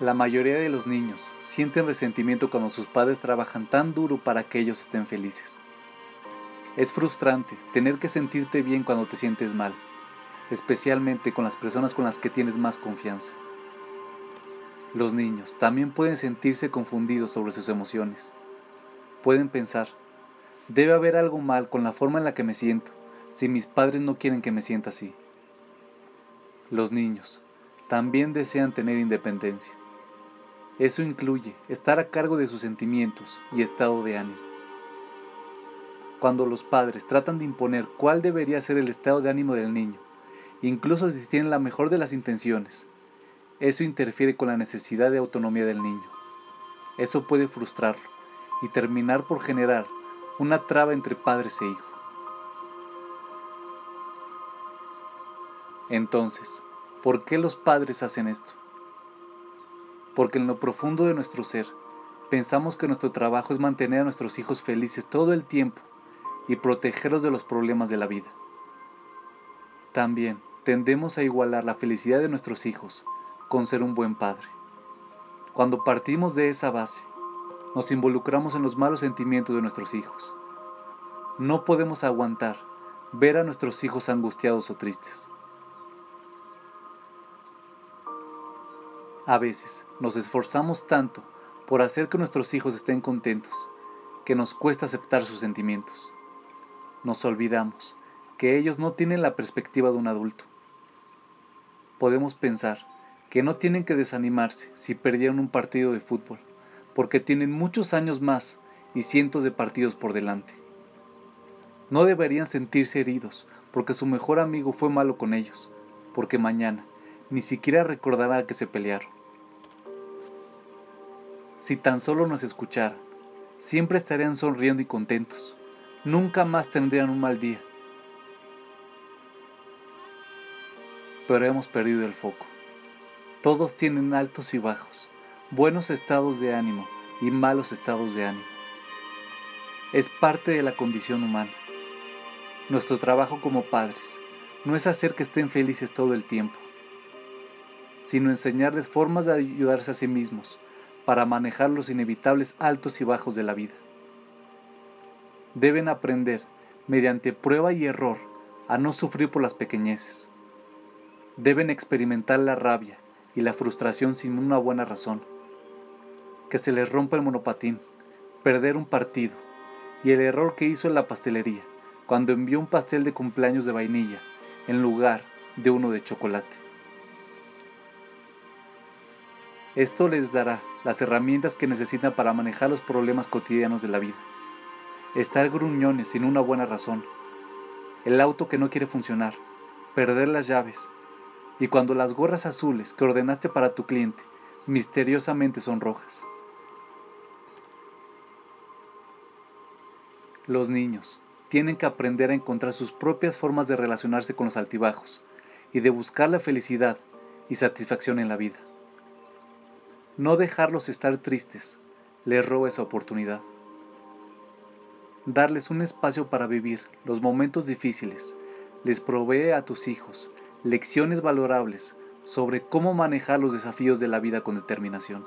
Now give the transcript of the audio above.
La mayoría de los niños sienten resentimiento cuando sus padres trabajan tan duro para que ellos estén felices. Es frustrante tener que sentirte bien cuando te sientes mal, especialmente con las personas con las que tienes más confianza. Los niños también pueden sentirse confundidos sobre sus emociones. Pueden pensar, debe haber algo mal con la forma en la que me siento, si mis padres no quieren que me sienta así. Los niños también desean tener independencia. Eso incluye estar a cargo de sus sentimientos y estado de ánimo. Cuando los padres tratan de imponer cuál debería ser el estado de ánimo del niño, incluso si tienen la mejor de las intenciones, eso interfiere con la necesidad de autonomía del niño. Eso puede frustrarlo y terminar por generar una traba entre padres e hijo. Entonces, ¿por qué los padres hacen esto? Porque en lo profundo de nuestro ser pensamos que nuestro trabajo es mantener a nuestros hijos felices todo el tiempo y protegerlos de los problemas de la vida. También tendemos a igualar la felicidad de nuestros hijos con ser un buen padre. Cuando partimos de esa base, nos involucramos en los malos sentimientos de nuestros hijos. No podemos aguantar ver a nuestros hijos angustiados o tristes. A veces nos esforzamos tanto por hacer que nuestros hijos estén contentos que nos cuesta aceptar sus sentimientos. Nos olvidamos que ellos no tienen la perspectiva de un adulto. Podemos pensar que no tienen que desanimarse si perdieron un partido de fútbol, porque tienen muchos años más y cientos de partidos por delante. No deberían sentirse heridos porque su mejor amigo fue malo con ellos, porque mañana ni siquiera recordará que se pelearon. Si tan solo nos escucharan, siempre estarían sonriendo y contentos. Nunca más tendrían un mal día. Pero hemos perdido el foco. Todos tienen altos y bajos, buenos estados de ánimo y malos estados de ánimo. Es parte de la condición humana. Nuestro trabajo como padres no es hacer que estén felices todo el tiempo, sino enseñarles formas de ayudarse a sí mismos para manejar los inevitables altos y bajos de la vida. Deben aprender, mediante prueba y error, a no sufrir por las pequeñeces. Deben experimentar la rabia y la frustración sin una buena razón. Que se les rompa el monopatín, perder un partido y el error que hizo en la pastelería cuando envió un pastel de cumpleaños de vainilla en lugar de uno de chocolate. Esto les dará las herramientas que necesitan para manejar los problemas cotidianos de la vida. Estar gruñones sin una buena razón. El auto que no quiere funcionar. Perder las llaves. Y cuando las gorras azules que ordenaste para tu cliente misteriosamente son rojas. Los niños tienen que aprender a encontrar sus propias formas de relacionarse con los altibajos y de buscar la felicidad y satisfacción en la vida. No dejarlos estar tristes les roba esa oportunidad. Darles un espacio para vivir los momentos difíciles les provee a tus hijos lecciones valorables sobre cómo manejar los desafíos de la vida con determinación.